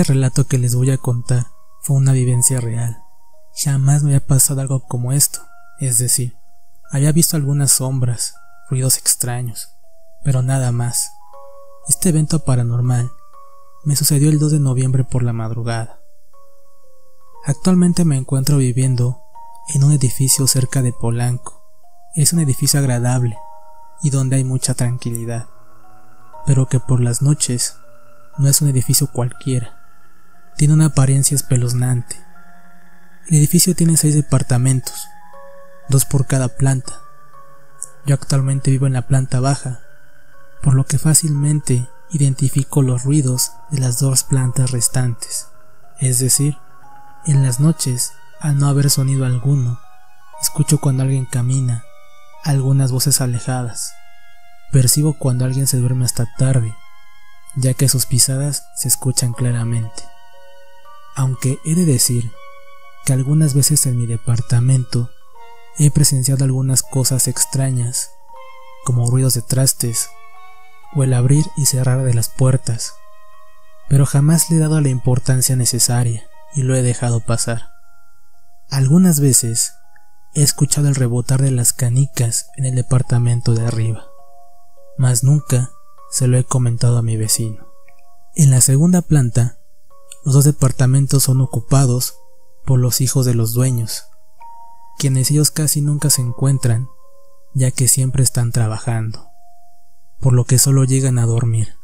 Este relato que les voy a contar fue una vivencia real. Jamás me había pasado algo como esto, es decir, había visto algunas sombras, ruidos extraños, pero nada más. Este evento paranormal me sucedió el 2 de noviembre por la madrugada. Actualmente me encuentro viviendo en un edificio cerca de Polanco. Es un edificio agradable y donde hay mucha tranquilidad, pero que por las noches no es un edificio cualquiera. Tiene una apariencia espeluznante. El edificio tiene seis departamentos, dos por cada planta. Yo actualmente vivo en la planta baja, por lo que fácilmente identifico los ruidos de las dos plantas restantes. Es decir, en las noches, al no haber sonido alguno, escucho cuando alguien camina, algunas voces alejadas. Percibo cuando alguien se duerme hasta tarde, ya que sus pisadas se escuchan claramente. Aunque he de decir que algunas veces en mi departamento he presenciado algunas cosas extrañas, como ruidos de trastes o el abrir y cerrar de las puertas, pero jamás le he dado la importancia necesaria y lo he dejado pasar. Algunas veces he escuchado el rebotar de las canicas en el departamento de arriba, mas nunca se lo he comentado a mi vecino. En la segunda planta, los dos departamentos son ocupados por los hijos de los dueños, quienes ellos casi nunca se encuentran, ya que siempre están trabajando, por lo que solo llegan a dormir.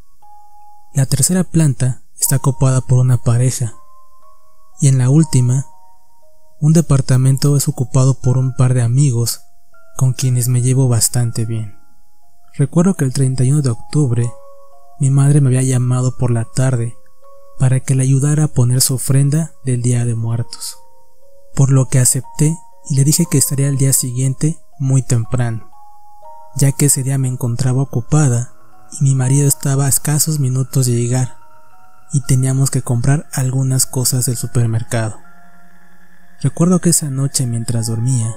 La tercera planta está ocupada por una pareja, y en la última, un departamento es ocupado por un par de amigos con quienes me llevo bastante bien. Recuerdo que el 31 de octubre mi madre me había llamado por la tarde para que le ayudara a poner su ofrenda del Día de Muertos, por lo que acepté y le dije que estaría el día siguiente muy temprano, ya que ese día me encontraba ocupada y mi marido estaba a escasos minutos de llegar y teníamos que comprar algunas cosas del supermercado. Recuerdo que esa noche mientras dormía,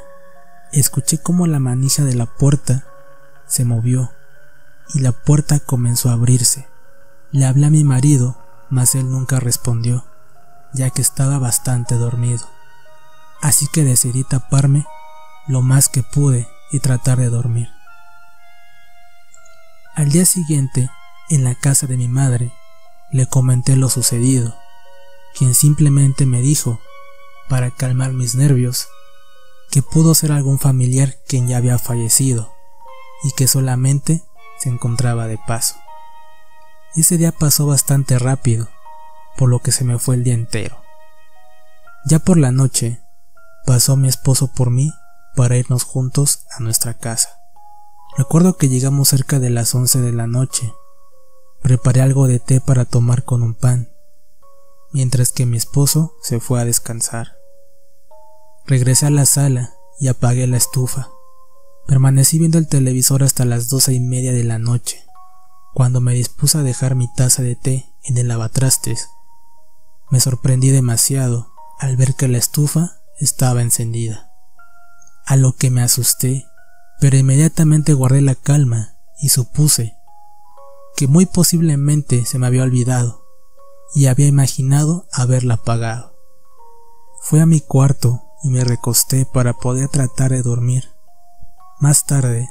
escuché cómo la manija de la puerta se movió y la puerta comenzó a abrirse. Le hablé a mi marido, mas él nunca respondió, ya que estaba bastante dormido. Así que decidí taparme lo más que pude y tratar de dormir. Al día siguiente, en la casa de mi madre, le comenté lo sucedido, quien simplemente me dijo, para calmar mis nervios, que pudo ser algún familiar quien ya había fallecido y que solamente se encontraba de paso. Ese día pasó bastante rápido, por lo que se me fue el día entero. Ya por la noche, pasó mi esposo por mí para irnos juntos a nuestra casa. Recuerdo que llegamos cerca de las 11 de la noche. Preparé algo de té para tomar con un pan, mientras que mi esposo se fue a descansar. Regresé a la sala y apagué la estufa. Permanecí viendo el televisor hasta las doce y media de la noche, cuando me dispuse a dejar mi taza de té en el lavatrastes. Me sorprendí demasiado al ver que la estufa estaba encendida, a lo que me asusté, pero inmediatamente guardé la calma y supuse que muy posiblemente se me había olvidado y había imaginado haberla apagado. Fui a mi cuarto y me recosté para poder tratar de dormir. Más tarde,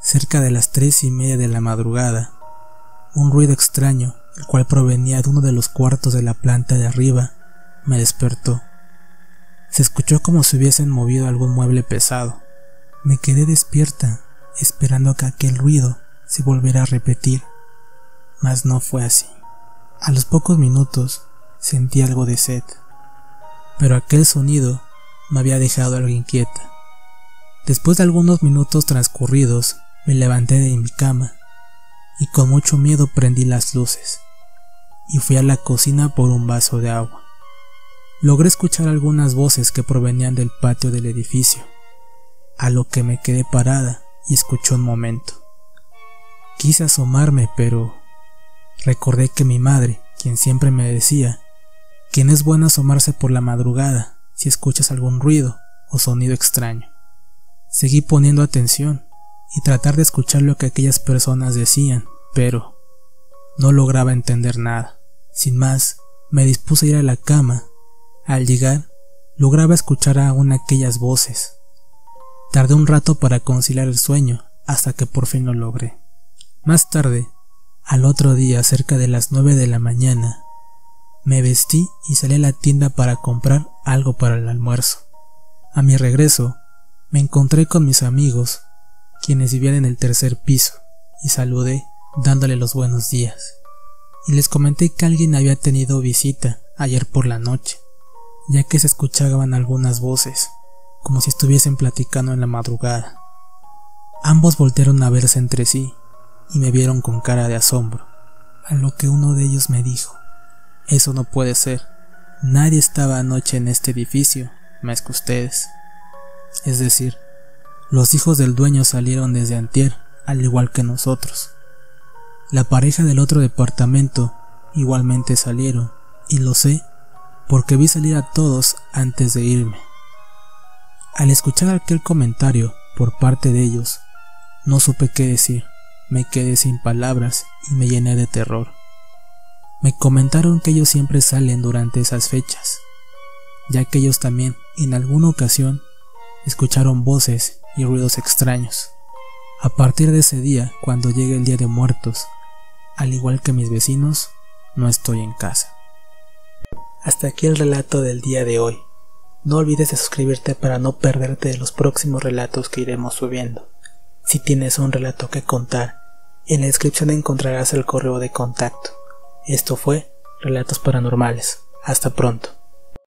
cerca de las tres y media de la madrugada, un ruido extraño, el cual provenía de uno de los cuartos de la planta de arriba, me despertó. Se escuchó como si hubiesen movido algún mueble pesado. Me quedé despierta, esperando que aquel ruido se volviera a repetir, mas no fue así. A los pocos minutos sentí algo de sed, pero aquel sonido me había dejado algo inquieta. Después de algunos minutos transcurridos, me levanté de mi cama y con mucho miedo prendí las luces y fui a la cocina por un vaso de agua. Logré escuchar algunas voces que provenían del patio del edificio, a lo que me quedé parada y escuché un momento. Quise asomarme, pero recordé que mi madre, quien siempre me decía que es bueno asomarse por la madrugada si escuchas algún ruido o sonido extraño. Seguí poniendo atención y tratar de escuchar lo que aquellas personas decían, pero no lograba entender nada. Sin más, Me dispuse a ir a la cama. Al llegar, lograba escuchar aún aquellas voces. Tardé un rato para conciliar el sueño, hasta que por fin lo logré. Más tarde, al otro día, cerca de las nueve de la mañana, me vestí y salí a la tienda para comprar algo para el almuerzo. A mi regreso, me encontré con mis amigos, quienes vivían en el tercer piso, y saludé dándole los buenos días. Y les comenté que alguien había tenido visita ayer por la noche, ya que se escuchaban algunas voces, como si estuviesen platicando en la madrugada. Ambos voltearon a verse entre sí y me vieron con cara de asombro, a lo que uno de ellos me dijo, eso no puede ser, nadie estaba anoche en este edificio, más que ustedes. Es decir, los hijos del dueño salieron desde antier, al igual que nosotros. La pareja del otro departamento igualmente salieron, y lo sé porque vi salir a todos antes de irme. Al escuchar aquel comentario por parte de ellos, no supe qué decir. Me quedé sin palabras y me llené de terror. Me comentaron que ellos siempre salen durante esas fechas, ya que ellos también, en alguna ocasión, escucharon voces y ruidos extraños. A partir de ese día, cuando llegue el Día de Muertos, al igual que mis vecinos, no estoy en casa. Hasta aquí el relato del día de hoy. No olvides de suscribirte para no perderte de los próximos relatos que iremos subiendo. Si tienes un relato que contar, en la descripción encontrarás el correo de contacto. Esto fue Relatos Paranormales. Hasta pronto.